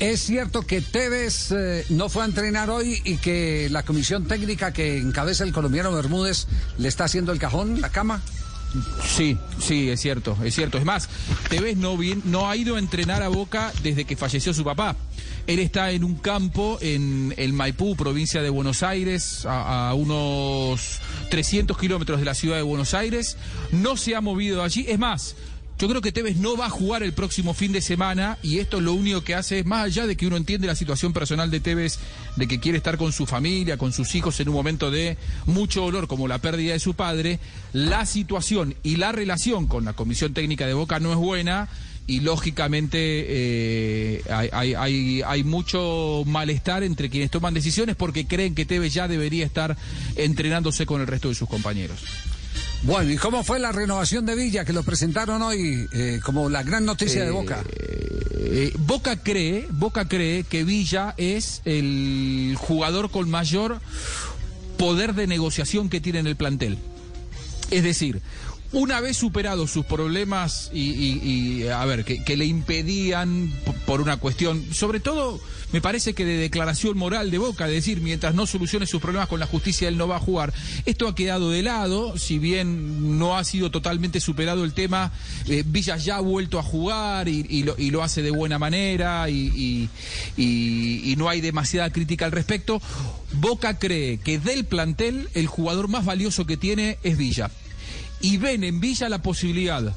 Es cierto que Tevez eh, no fue a entrenar hoy y que la comisión técnica que encabeza el colombiano Bermúdez le está haciendo el cajón, la cama. Sí, sí, es cierto, es cierto. Es más, Tevez no, ha ido a entrenar a Boca desde que falleció su papá. Él está en un campo en el Maipú, provincia de Buenos Aires, a, a unos 300 kilómetros de la ciudad de Buenos Aires. No se ha movido allí. Es más, yo creo que Tevez no va a jugar el próximo fin de semana y esto lo único que hace es, más allá de que uno entiende la situación personal de Tevez, de que quiere estar con su familia, con sus hijos en un momento de mucho dolor como la pérdida de su padre, la situación y la relación con la comisión técnica de Boca no es buena y lógicamente eh, hay, mucho malestar entre quienes toman decisiones porque creen que Tevez ya debería estar entrenándose con el resto de sus compañeros. Bueno, ¿y cómo fue la renovación de Villa que lo presentaron hoy eh, como la gran noticia eh, de Boca? Eh, Boca cree, Boca cree que Villa es el jugador con mayor poder de negociación que tiene en el plantel. Es decir, una vez superados sus problemas y, a ver, que, le impedían por una cuestión, sobre todo me parece que de declaración moral de Boca, de decir, mientras no solucione sus problemas con la justicia, él no va a jugar. Esto ha quedado de lado, si bien no ha sido totalmente superado el tema, eh, Villa ya ha vuelto a jugar y, y, lo, y lo, hace de buena manera y, y no hay demasiada crítica al respecto. Boca cree que del plantel el jugador más valioso que tiene es Villa y ven en Villa la posibilidad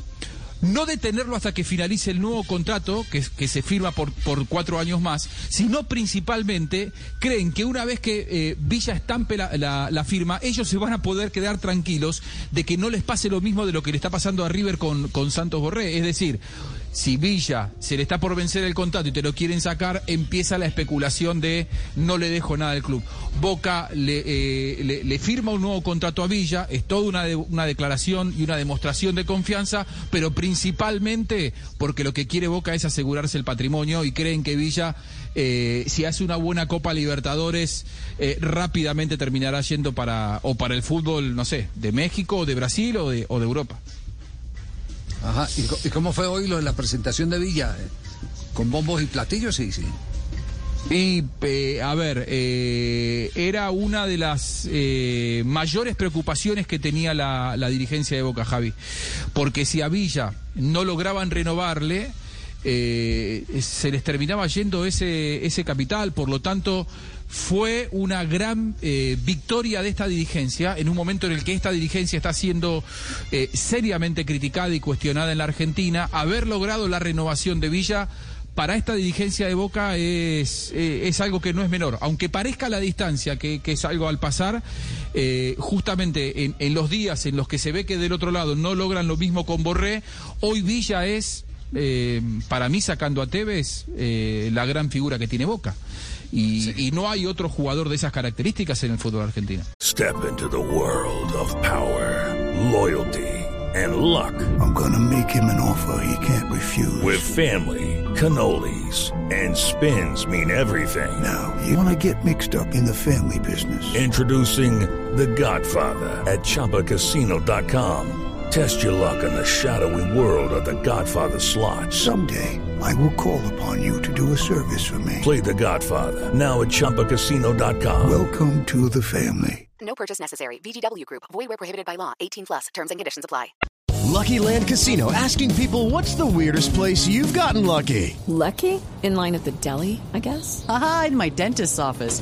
no de tenerlo hasta que finalice el nuevo contrato, que, que se firma por, por, cuatro años más, sino principalmente creen que una vez que eh, Villa estampe la, la, la, firma, ellos se van a poder quedar tranquilos de que no les pase lo mismo de lo que le está pasando a River con, con Santos Borré. Es decir, si Villa se le está por vencer el contrato y te lo quieren sacar, empieza la especulación de no le dejo nada al club. Boca le, eh, le, firma un nuevo contrato a Villa, es toda una, de, una declaración y una demostración de confianza, pero principalmente porque lo que quiere Boca es asegurarse el patrimonio y creen que Villa, eh, si hace una buena Copa Libertadores, eh, rápidamente terminará yendo para, o para el fútbol, no sé, de México, de Brasil o de, o de Europa. Ajá. ¿Y, cómo fue hoy lo de la presentación de Villa? ¿Con bombos y platillos? Sí, sí. Y, a ver, eh, era una de las eh, mayores preocupaciones que tenía la, la, dirigencia de Boca, Javi. Porque si a Villa no lograban renovarle, se les terminaba yendo ese, ese capital. Por lo tanto, fue una gran eh, victoria de esta dirigencia en un momento en el que esta dirigencia está siendo eh, seriamente criticada y cuestionada en la Argentina. Haber logrado la renovación de Villa para esta dirigencia de Boca es, eh, es algo que no es menor. Aunque parezca la distancia que, que es algo al pasar, eh, justamente en, en, los días en los que se ve que del otro lado no logran lo mismo con Borré, hoy Villa es, eh, para mí sacando a Tevez, la gran figura que tiene Boca. Y, sí. y, no hay otro jugador de esas características en el fútbol argentino. Step into the world of power, loyalty and luck. I'm gonna make him an offer he can't refuse. With family, cannolis and spins mean everything. Now, you wanna get mixed up in the family business. Introducing The Godfather at chapacasino.com. Test your luck in the shadowy world of The Godfather slot. Someday I will call upon you to do a service for me. Play the Godfather now at Chumpacasino.com. Welcome to the family. No purchase necessary. VGW Group. Void where prohibited by law. 18 plus. Terms and conditions apply. Lucky Land Casino asking people what's the weirdest place you've gotten lucky? Lucky? In line at the deli, I guess? Aha, in my dentist's office.